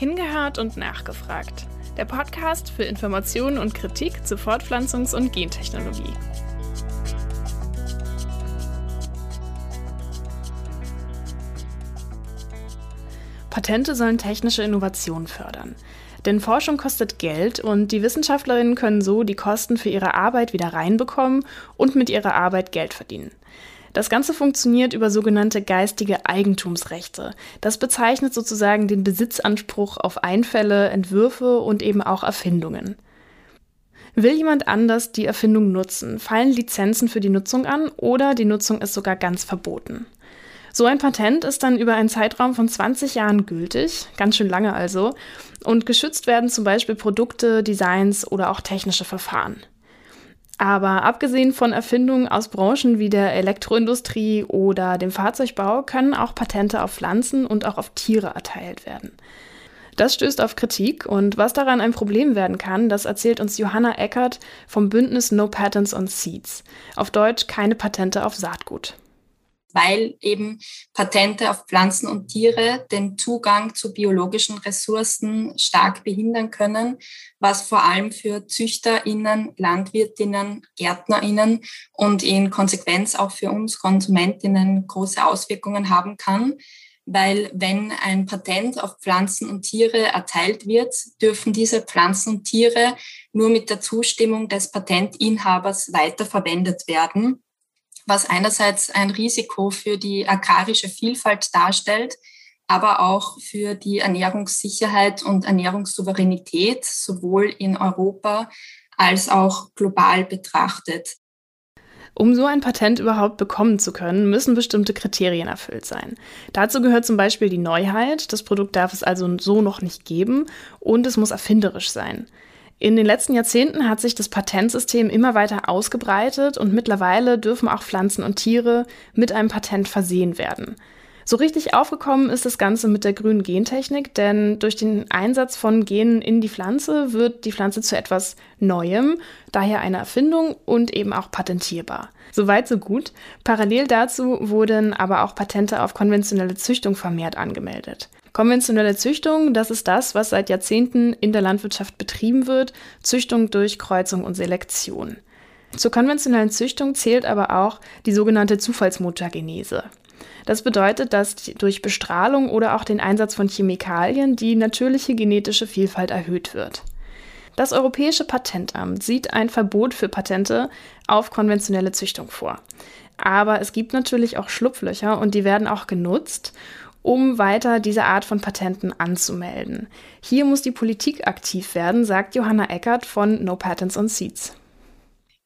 Hingehört und nachgefragt. Der Podcast für Informationen und Kritik zu Fortpflanzungs- und Gentechnologie. Patente sollen technische Innovation fördern. Denn Forschung kostet Geld und die Wissenschaftlerinnen können so die Kosten für ihre Arbeit wieder reinbekommen und mit ihrer Arbeit Geld verdienen. Das Ganze funktioniert über sogenannte geistige Eigentumsrechte. Das bezeichnet sozusagen den Besitzanspruch auf Einfälle, Entwürfe und eben auch Erfindungen. Will jemand anders die Erfindung nutzen, fallen Lizenzen für die Nutzung an oder die Nutzung ist sogar ganz verboten. So ein Patent ist dann über einen Zeitraum von 20 Jahren gültig, ganz schön lange also, und geschützt werden zum Beispiel Produkte, Designs oder auch technische Verfahren. Aber abgesehen von Erfindungen aus Branchen wie der Elektroindustrie oder dem Fahrzeugbau können auch Patente auf Pflanzen und auch auf Tiere erteilt werden. Das stößt auf Kritik und was daran ein Problem werden kann, das erzählt uns Johanna Eckert vom Bündnis No Patents on Seeds. Auf Deutsch keine Patente auf Saatgut weil eben Patente auf Pflanzen und Tiere den Zugang zu biologischen Ressourcen stark behindern können, was vor allem für Züchterinnen, Landwirtinnen, Gärtnerinnen und in Konsequenz auch für uns Konsumentinnen große Auswirkungen haben kann. Weil wenn ein Patent auf Pflanzen und Tiere erteilt wird, dürfen diese Pflanzen und Tiere nur mit der Zustimmung des Patentinhabers weiterverwendet werden was einerseits ein Risiko für die agrarische Vielfalt darstellt, aber auch für die Ernährungssicherheit und Ernährungssouveränität sowohl in Europa als auch global betrachtet. Um so ein Patent überhaupt bekommen zu können, müssen bestimmte Kriterien erfüllt sein. Dazu gehört zum Beispiel die Neuheit, das Produkt darf es also so noch nicht geben und es muss erfinderisch sein. In den letzten Jahrzehnten hat sich das Patentsystem immer weiter ausgebreitet und mittlerweile dürfen auch Pflanzen und Tiere mit einem Patent versehen werden. So richtig aufgekommen ist das Ganze mit der grünen Gentechnik, denn durch den Einsatz von Genen in die Pflanze wird die Pflanze zu etwas Neuem, daher eine Erfindung und eben auch patentierbar. Soweit, so gut. Parallel dazu wurden aber auch Patente auf konventionelle Züchtung vermehrt angemeldet. Konventionelle Züchtung, das ist das, was seit Jahrzehnten in der Landwirtschaft betrieben wird, Züchtung durch Kreuzung und Selektion. Zur konventionellen Züchtung zählt aber auch die sogenannte Zufallsmutagenese. Das bedeutet, dass durch Bestrahlung oder auch den Einsatz von Chemikalien die natürliche genetische Vielfalt erhöht wird. Das Europäische Patentamt sieht ein Verbot für Patente auf konventionelle Züchtung vor. Aber es gibt natürlich auch Schlupflöcher und die werden auch genutzt um weiter diese Art von Patenten anzumelden. Hier muss die Politik aktiv werden, sagt Johanna Eckert von No Patents on Seeds.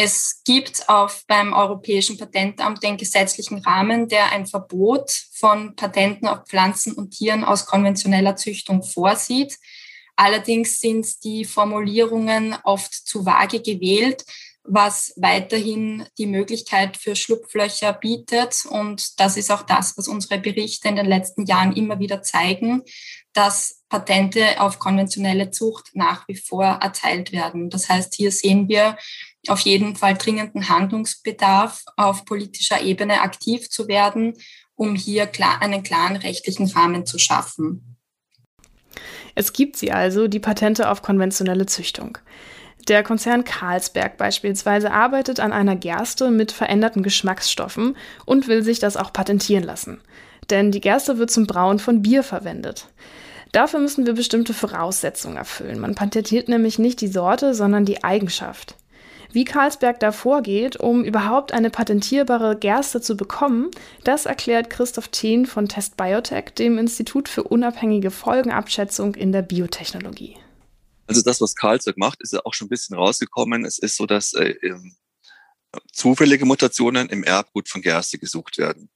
Es gibt auf beim Europäischen Patentamt den gesetzlichen Rahmen, der ein Verbot von Patenten auf Pflanzen und Tieren aus konventioneller Züchtung vorsieht. Allerdings sind die Formulierungen oft zu vage gewählt, was weiterhin die Möglichkeit für Schlupflöcher bietet. Und das ist auch das, was unsere Berichte in den letzten Jahren immer wieder zeigen, dass Patente auf konventionelle Zucht nach wie vor erteilt werden. Das heißt, hier sehen wir auf jeden Fall dringenden Handlungsbedarf, auf politischer Ebene aktiv zu werden, um hier klar, einen klaren rechtlichen Rahmen zu schaffen. Es gibt sie also, die Patente auf konventionelle Züchtung. Der Konzern Carlsberg beispielsweise arbeitet an einer Gerste mit veränderten Geschmacksstoffen und will sich das auch patentieren lassen. Denn die Gerste wird zum Brauen von Bier verwendet. Dafür müssen wir bestimmte Voraussetzungen erfüllen. Man patentiert nämlich nicht die Sorte, sondern die Eigenschaft. Wie Carlsberg da vorgeht, um überhaupt eine patentierbare Gerste zu bekommen, das erklärt Christoph Thien von Test Biotech, dem Institut für unabhängige Folgenabschätzung in der Biotechnologie. Also das, was Karlsberg macht, ist ja auch schon ein bisschen rausgekommen. Es ist so, dass äh, zufällige Mutationen im Erbgut von Gerste gesucht werden.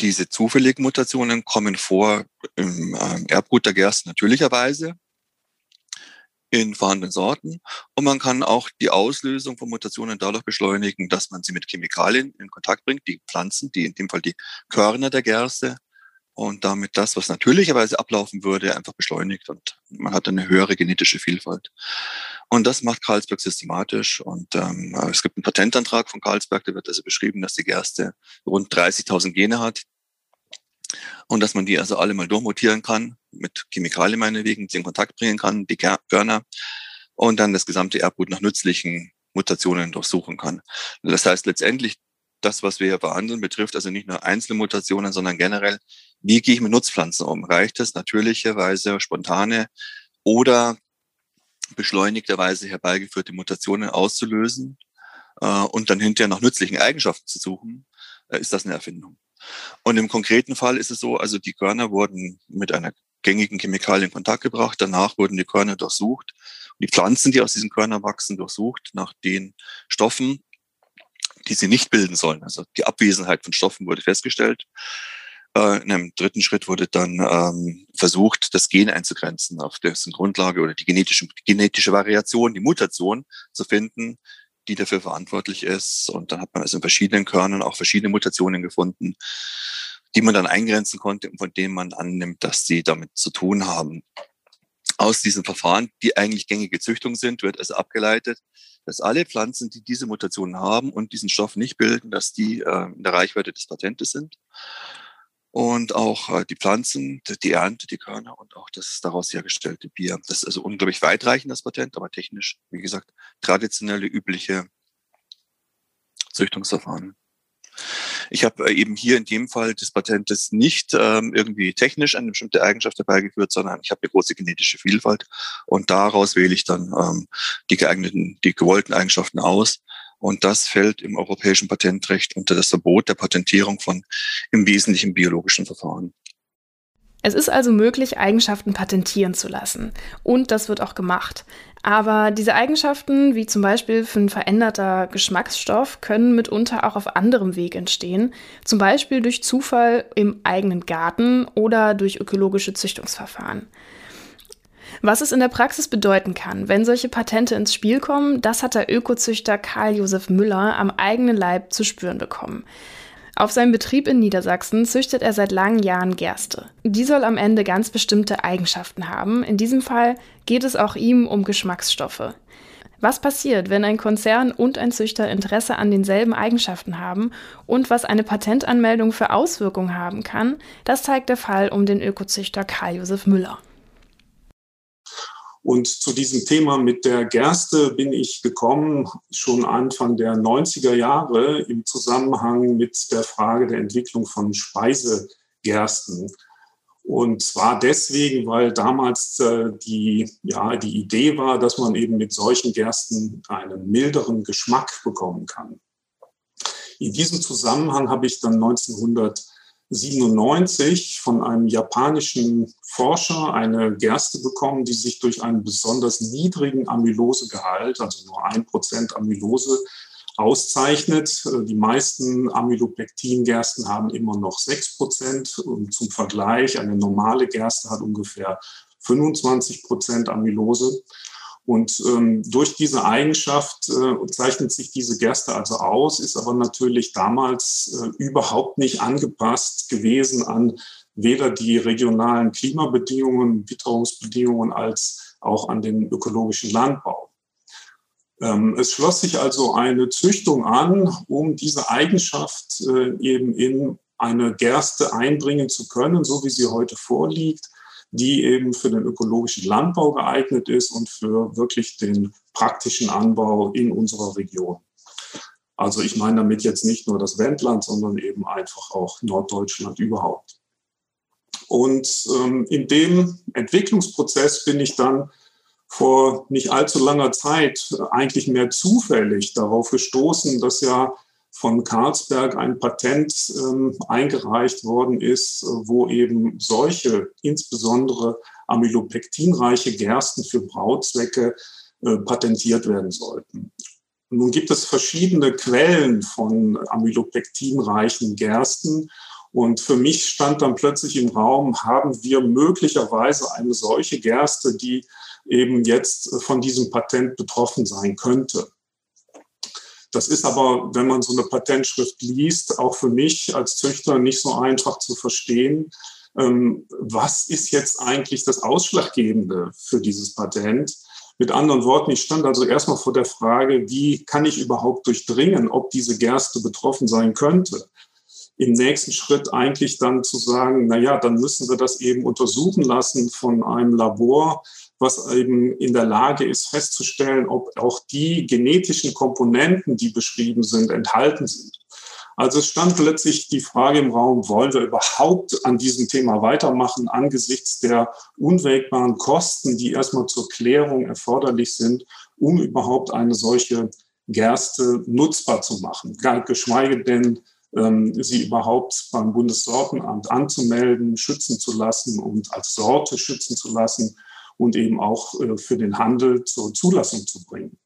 Diese zufälligen Mutationen kommen vor im äh, Erbgut der Gerste natürlicherweise in vorhandenen Sorten. Und man kann auch die Auslösung von Mutationen dadurch beschleunigen, dass man sie mit Chemikalien in Kontakt bringt, die Pflanzen, die in dem Fall die Körner der Gerste, und damit das, was natürlicherweise ablaufen würde, einfach beschleunigt und man hat eine höhere genetische Vielfalt. Und das macht Carlsberg systematisch und ähm, es gibt einen Patentantrag von Carlsberg, da wird also beschrieben, dass die Gerste rund 30.000 Gene hat und dass man die also alle mal durchmutieren kann mit Chemikalien meinetwegen, die in Kontakt bringen kann, die Körner, und dann das gesamte Erbgut nach nützlichen Mutationen durchsuchen kann. Das heißt letztendlich, das, was wir hier behandeln, betrifft also nicht nur einzelne Mutationen, sondern generell, wie gehe ich mit Nutzpflanzen um? Reicht es natürlicherweise, spontane oder beschleunigterweise herbeigeführte Mutationen auszulösen äh, und dann hinterher nach nützlichen Eigenschaften zu suchen, äh, ist das eine Erfindung. Und im konkreten Fall ist es so, also die Körner wurden mit einer gängigen Chemikalie in Kontakt gebracht, danach wurden die Körner durchsucht, die Pflanzen, die aus diesen Körnern wachsen, durchsucht nach den Stoffen, die sie nicht bilden sollen. Also die Abwesenheit von Stoffen wurde festgestellt. Äh, in einem dritten Schritt wurde dann ähm, versucht, das Gen einzugrenzen, auf dessen Grundlage oder die genetische, genetische Variation, die Mutation zu finden, die dafür verantwortlich ist. Und dann hat man also in verschiedenen Körnern auch verschiedene Mutationen gefunden, die man dann eingrenzen konnte und von denen man annimmt, dass sie damit zu tun haben. Aus diesen Verfahren, die eigentlich gängige Züchtung sind, wird also abgeleitet, dass alle Pflanzen, die diese Mutationen haben und diesen Stoff nicht bilden, dass die äh, in der Reichweite des Patentes sind und auch äh, die Pflanzen, die Ernte, die Körner und auch das daraus hergestellte Bier. Das ist also unglaublich weitreichend, das Patent, aber technisch, wie gesagt, traditionelle, übliche Züchtungsverfahren. Ich habe äh, eben hier in dem Fall des Patentes nicht ähm, irgendwie technisch eine bestimmte Eigenschaft herbeigeführt, sondern ich habe eine große genetische Vielfalt und daraus wähle ich dann ähm, die geeigneten, die gewollten Eigenschaften aus und das fällt im europäischen Patentrecht unter das Verbot der Patentierung von im Wesentlichen biologischen Verfahren. Es ist also möglich, Eigenschaften patentieren zu lassen. Und das wird auch gemacht. Aber diese Eigenschaften, wie zum Beispiel für ein veränderter Geschmacksstoff, können mitunter auch auf anderem Weg entstehen. Zum Beispiel durch Zufall im eigenen Garten oder durch ökologische Züchtungsverfahren. Was es in der Praxis bedeuten kann, wenn solche Patente ins Spiel kommen, das hat der Ökozüchter Karl Josef Müller am eigenen Leib zu spüren bekommen. Auf seinem Betrieb in Niedersachsen züchtet er seit langen Jahren Gerste. Die soll am Ende ganz bestimmte Eigenschaften haben. In diesem Fall geht es auch ihm um Geschmacksstoffe. Was passiert, wenn ein Konzern und ein Züchter Interesse an denselben Eigenschaften haben und was eine Patentanmeldung für Auswirkungen haben kann, das zeigt der Fall um den Ökozüchter Karl Josef Müller. Und zu diesem Thema mit der Gerste bin ich gekommen schon Anfang der 90er Jahre im Zusammenhang mit der Frage der Entwicklung von Speisegersten. Und zwar deswegen, weil damals äh, die, ja, die Idee war, dass man eben mit solchen Gersten einen milderen Geschmack bekommen kann. In diesem Zusammenhang habe ich dann 1900 97 von einem japanischen Forscher eine Gerste bekommen, die sich durch einen besonders niedrigen Amylosegehalt, also nur ein Prozent Amylose, auszeichnet. Die meisten Amylopektin-Gersten haben immer noch sechs Prozent. Und zum Vergleich, eine normale Gerste hat ungefähr 25 Prozent Amylose. Und ähm, durch diese Eigenschaft äh, zeichnet sich diese Gerste also aus, ist aber natürlich damals äh, überhaupt nicht angepasst gewesen an weder die regionalen Klimabedingungen, Witterungsbedingungen als auch an den ökologischen Landbau. Ähm, es schloss sich also eine Züchtung an, um diese Eigenschaft äh, eben in eine Gerste einbringen zu können, so wie sie heute vorliegt die eben für den ökologischen Landbau geeignet ist und für wirklich den praktischen Anbau in unserer Region. Also ich meine damit jetzt nicht nur das Wendland, sondern eben einfach auch Norddeutschland überhaupt. Und ähm, in dem Entwicklungsprozess bin ich dann vor nicht allzu langer Zeit eigentlich mehr zufällig darauf gestoßen, dass ja von Karlsberg ein Patent ähm, eingereicht worden ist, wo eben solche, insbesondere amylopektinreiche Gersten für Brautzwecke äh, patentiert werden sollten. Nun gibt es verschiedene Quellen von amylopektinreichen Gersten. Und für mich stand dann plötzlich im Raum, haben wir möglicherweise eine solche Gerste, die eben jetzt von diesem Patent betroffen sein könnte. Das ist aber, wenn man so eine Patentschrift liest, auch für mich als Züchter nicht so einfach zu verstehen. Ähm, was ist jetzt eigentlich das Ausschlaggebende für dieses Patent? Mit anderen Worten, ich stand also erstmal vor der Frage, wie kann ich überhaupt durchdringen, ob diese Gerste betroffen sein könnte? im nächsten Schritt eigentlich dann zu sagen, na ja, dann müssen wir das eben untersuchen lassen von einem Labor, was eben in der Lage ist festzustellen, ob auch die genetischen Komponenten, die beschrieben sind, enthalten sind. Also es stand plötzlich die Frage im Raum, wollen wir überhaupt an diesem Thema weitermachen angesichts der unwägbaren Kosten, die erstmal zur Klärung erforderlich sind, um überhaupt eine solche Gerste nutzbar zu machen, geschweige denn ähm, sie überhaupt beim Bundessortenamt anzumelden, schützen zu lassen und als Sorte schützen zu lassen und eben auch äh, für den Handel zur Zulassung zu bringen.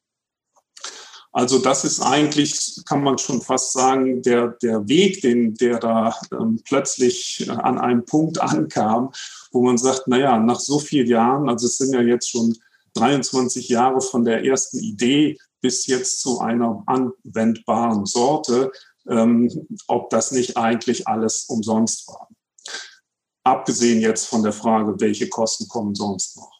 Also das ist eigentlich, kann man schon fast sagen, der, der Weg, den, der da ähm, plötzlich an einem Punkt ankam, wo man sagt, naja, nach so vielen Jahren, also es sind ja jetzt schon 23 Jahre von der ersten Idee bis jetzt zu einer anwendbaren Sorte, ähm, ob das nicht eigentlich alles umsonst war. Abgesehen jetzt von der Frage, welche Kosten kommen sonst noch.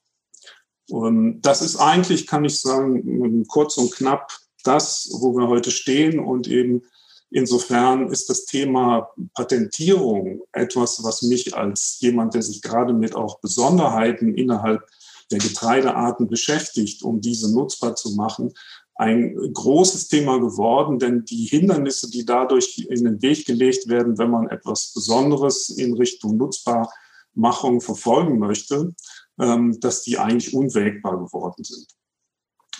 Und das ist eigentlich, kann ich sagen, kurz und knapp das, wo wir heute stehen. Und eben insofern ist das Thema Patentierung etwas, was mich als jemand, der sich gerade mit auch Besonderheiten innerhalb der Getreidearten beschäftigt, um diese nutzbar zu machen, ein großes Thema geworden, denn die Hindernisse, die dadurch in den Weg gelegt werden, wenn man etwas Besonderes in Richtung Nutzbarmachung verfolgen möchte, ähm, dass die eigentlich unwägbar geworden sind.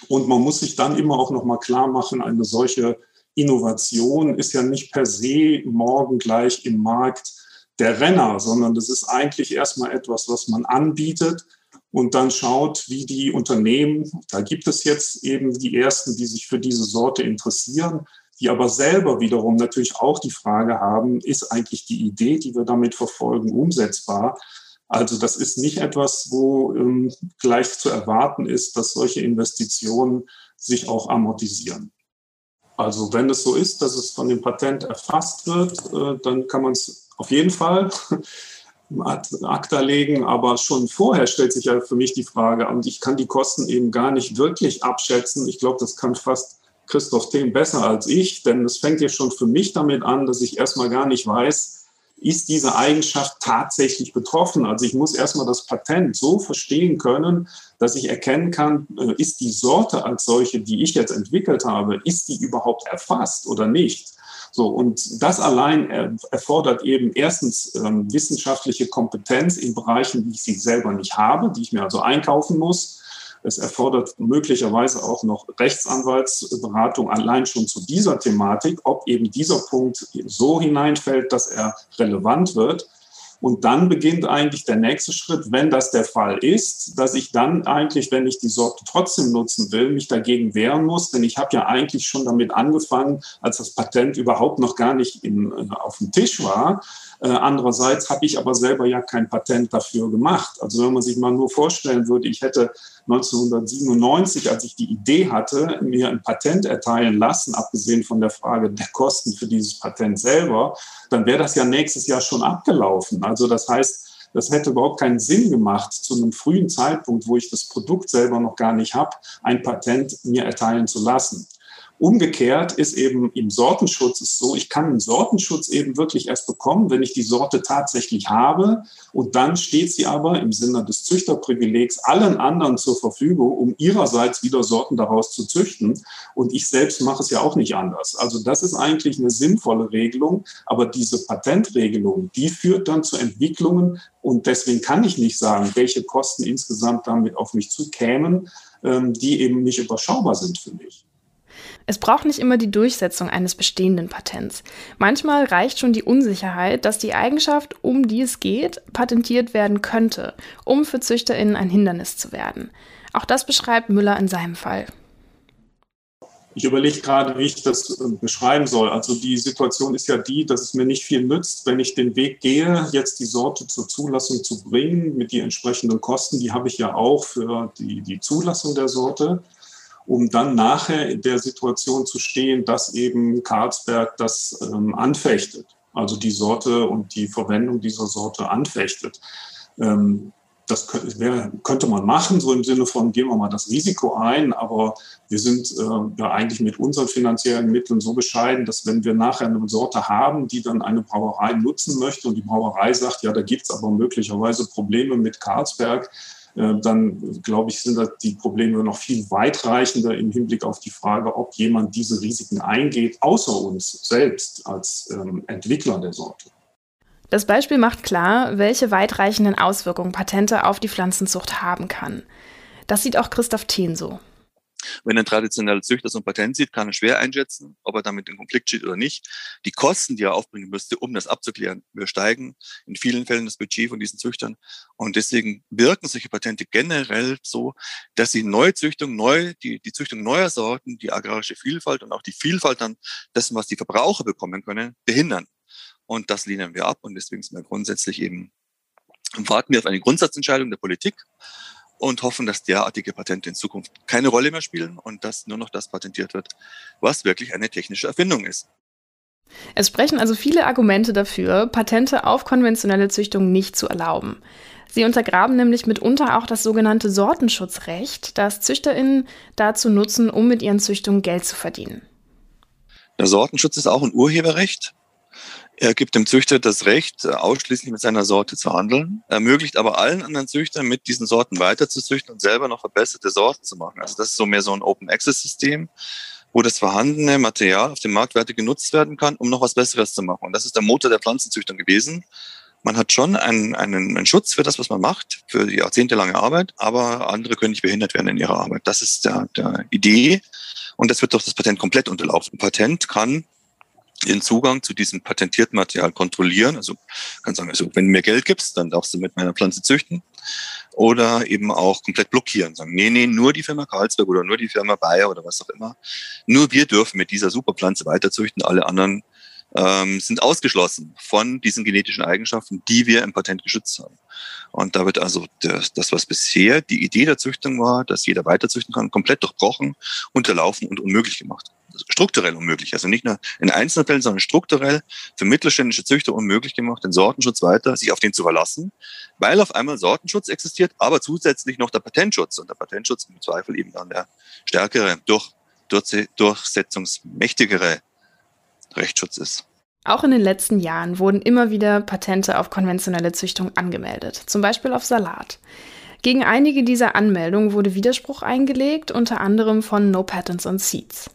Und man muss sich dann immer auch noch mal klar machen, eine solche Innovation ist ja nicht per se morgen gleich im Markt der Renner, sondern das ist eigentlich erstmal etwas, was man anbietet, und dann schaut, wie die Unternehmen, da gibt es jetzt eben die ersten, die sich für diese Sorte interessieren, die aber selber wiederum natürlich auch die Frage haben, ist eigentlich die Idee, die wir damit verfolgen, umsetzbar? Also das ist nicht etwas, wo ähm, gleich zu erwarten ist, dass solche Investitionen sich auch amortisieren. Also wenn es so ist, dass es von dem Patent erfasst wird, äh, dann kann man es auf jeden Fall ACTA legen, aber schon vorher stellt sich ja für mich die Frage, und ich kann die Kosten eben gar nicht wirklich abschätzen. Ich glaube, das kann fast Christoph Thehm besser als ich, denn es fängt ja schon für mich damit an, dass ich erstmal gar nicht weiß, ist diese Eigenschaft tatsächlich betroffen? Also ich muss erstmal das Patent so verstehen können, dass ich erkennen kann, äh, ist die Sorte als solche, die ich jetzt entwickelt habe, ist die überhaupt erfasst oder nicht? So, und das allein erfordert eben erstens ähm, wissenschaftliche Kompetenz in Bereichen, die ich sie selber nicht habe, die ich mir also einkaufen muss. Es erfordert möglicherweise auch noch Rechtsanwaltsberatung allein schon zu dieser Thematik, ob eben dieser Punkt so hineinfällt, dass er relevant wird. Und dann beginnt eigentlich der nächste Schritt, wenn das der Fall ist, dass ich dann eigentlich, wenn ich die Sorte trotzdem nutzen will, mich dagegen wehren muss. Denn ich habe ja eigentlich schon damit angefangen, als das Patent überhaupt noch gar nicht in, äh, auf dem Tisch war. Äh, andererseits habe ich aber selber ja kein Patent dafür gemacht. Also wenn man sich mal nur vorstellen würde, ich hätte 1997, als ich die Idee hatte, mir ein Patent erteilen lassen, abgesehen von der Frage der Kosten für dieses Patent selber, dann wäre das ja nächstes Jahr schon abgelaufen. Also das heißt, das hätte überhaupt keinen Sinn gemacht, zu einem frühen Zeitpunkt, wo ich das Produkt selber noch gar nicht habe, ein Patent mir erteilen zu lassen. Umgekehrt ist eben im Sortenschutz es so, ich kann einen Sortenschutz eben wirklich erst bekommen, wenn ich die Sorte tatsächlich habe. Und dann steht sie aber im Sinne des Züchterprivilegs allen anderen zur Verfügung, um ihrerseits wieder Sorten daraus zu züchten. Und ich selbst mache es ja auch nicht anders. Also das ist eigentlich eine sinnvolle Regelung. Aber diese Patentregelung, die führt dann zu Entwicklungen. Und deswegen kann ich nicht sagen, welche Kosten insgesamt damit auf mich zukämen, ähm, die eben nicht überschaubar sind für mich. Es braucht nicht immer die Durchsetzung eines bestehenden Patents. Manchmal reicht schon die Unsicherheit, dass die Eigenschaft, um die es geht, patentiert werden könnte, um für ZüchterInnen ein Hindernis zu werden. Auch das beschreibt Müller in seinem Fall. Ich überlege gerade, wie ich das äh, beschreiben soll. Also die Situation ist ja die, dass es mir nicht viel nützt, wenn ich den Weg gehe, jetzt die Sorte zur Zulassung zu bringen mit den entsprechenden Kosten. Die habe ich ja auch für die, die Zulassung der Sorte um dann nachher in der Situation zu stehen, dass eben Karlsberg das ähm, anfechtet, also die Sorte und die Verwendung dieser Sorte anfechtet. Ähm, das könnte man machen, so im Sinne von, gehen wir mal das Risiko ein, aber wir sind äh, ja eigentlich mit unseren finanziellen Mitteln so bescheiden, dass wenn wir nachher eine Sorte haben, die dann eine Brauerei nutzen möchte und die Brauerei sagt, ja, da gibt es aber möglicherweise Probleme mit Carlsberg, äh, dann glaube ich, sind die Probleme noch viel weitreichender im Hinblick auf die Frage, ob jemand diese Risiken eingeht, außer uns selbst als ähm, Entwickler der Sorte. Das Beispiel macht klar, welche weitreichenden Auswirkungen Patente auf die Pflanzenzucht haben kann. Das sieht auch Christoph Thien so. Wenn ein traditioneller Züchter so ein Patent sieht, kann er schwer einschätzen, ob er damit in Konflikt steht oder nicht. Die Kosten, die er aufbringen müsste, um das abzuklären, übersteigen in vielen Fällen das Budget von diesen Züchtern. Und deswegen wirken solche Patente generell so, dass sie Neuzüchtung, neu, die, die Züchtung neuer Sorten, die agrarische Vielfalt und auch die Vielfalt dann dessen, was die Verbraucher bekommen können, behindern. Und das lehnen wir ab. Und deswegen sind wir grundsätzlich eben, warten wir auf eine Grundsatzentscheidung der Politik und hoffen, dass derartige Patente in Zukunft keine Rolle mehr spielen und dass nur noch das patentiert wird, was wirklich eine technische Erfindung ist. Es sprechen also viele Argumente dafür, Patente auf konventionelle Züchtung nicht zu erlauben. Sie untergraben nämlich mitunter auch das sogenannte Sortenschutzrecht, das ZüchterInnen dazu nutzen, um mit ihren Züchtungen Geld zu verdienen. Der Sortenschutz ist auch ein Urheberrecht. Er gibt dem Züchter das Recht, äh, ausschließlich mit seiner Sorte zu handeln, ermöglicht aber allen anderen Züchtern, mit diesen Sorten weiter zu züchten und selber noch verbesserte Sorten zu machen. Also das ist so mehr so ein Open-Access-System, wo das vorhandene Material auf dem Markt weiter genutzt werden kann, um noch was Besseres zu machen. Und das ist der Motor der Pflanzenzüchtung gewesen. Man hat schon einen, einen, einen Schutz für das, was man macht, für die jahrzehntelange Arbeit, aber andere können nicht behindert werden in ihrer Arbeit. Das ist der, der Idee. Und das wird durch das Patent komplett unterlaufen. Ein Patent kann den Zugang zu diesem patentierten Material kontrollieren. Also kann sagen, also wenn du mir Geld gibst, dann darfst du mit meiner Pflanze züchten. Oder eben auch komplett blockieren. Sagen, nee, nee, nur die Firma Karlsberg oder nur die Firma Bayer oder was auch immer. Nur wir dürfen mit dieser Superpflanze weiterzüchten. Alle anderen ähm, sind ausgeschlossen von diesen genetischen Eigenschaften, die wir im Patent geschützt haben. Und da wird also das, das, was bisher die Idee der Züchtung war, dass jeder weiterzüchten kann, komplett durchbrochen, unterlaufen und unmöglich gemacht strukturell unmöglich. Also nicht nur in Einzelfällen, sondern strukturell für mittelständische Züchter unmöglich gemacht, den Sortenschutz weiter, sich auf den zu verlassen, weil auf einmal Sortenschutz existiert, aber zusätzlich noch der Patentschutz und der Patentschutz im Zweifel eben dann der stärkere, durch, durch, durchsetzungsmächtigere Rechtsschutz ist. Auch in den letzten Jahren wurden immer wieder Patente auf konventionelle Züchtung angemeldet, zum Beispiel auf Salat. Gegen einige dieser Anmeldungen wurde Widerspruch eingelegt, unter anderem von No Patents on Seeds.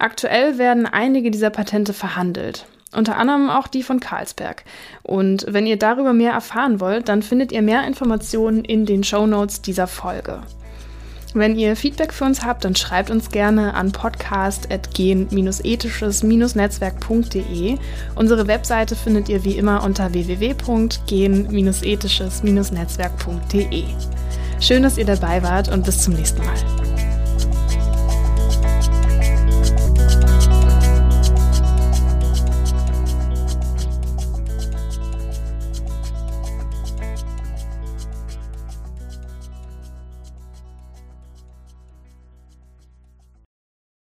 Aktuell werden einige dieser Patente verhandelt. Unter anderem auch die von Carlsberg. Und wenn ihr darüber mehr erfahren wollt, dann findet ihr mehr Informationen in den Show Notes dieser Folge. Wenn ihr Feedback für uns habt, dann schreibt uns gerne an podcast.gen-ethisches-netzwerk.de. Unsere Webseite findet ihr wie immer unter www.gen-ethisches-netzwerk.de. Schön, dass ihr dabei wart und bis zum nächsten Mal.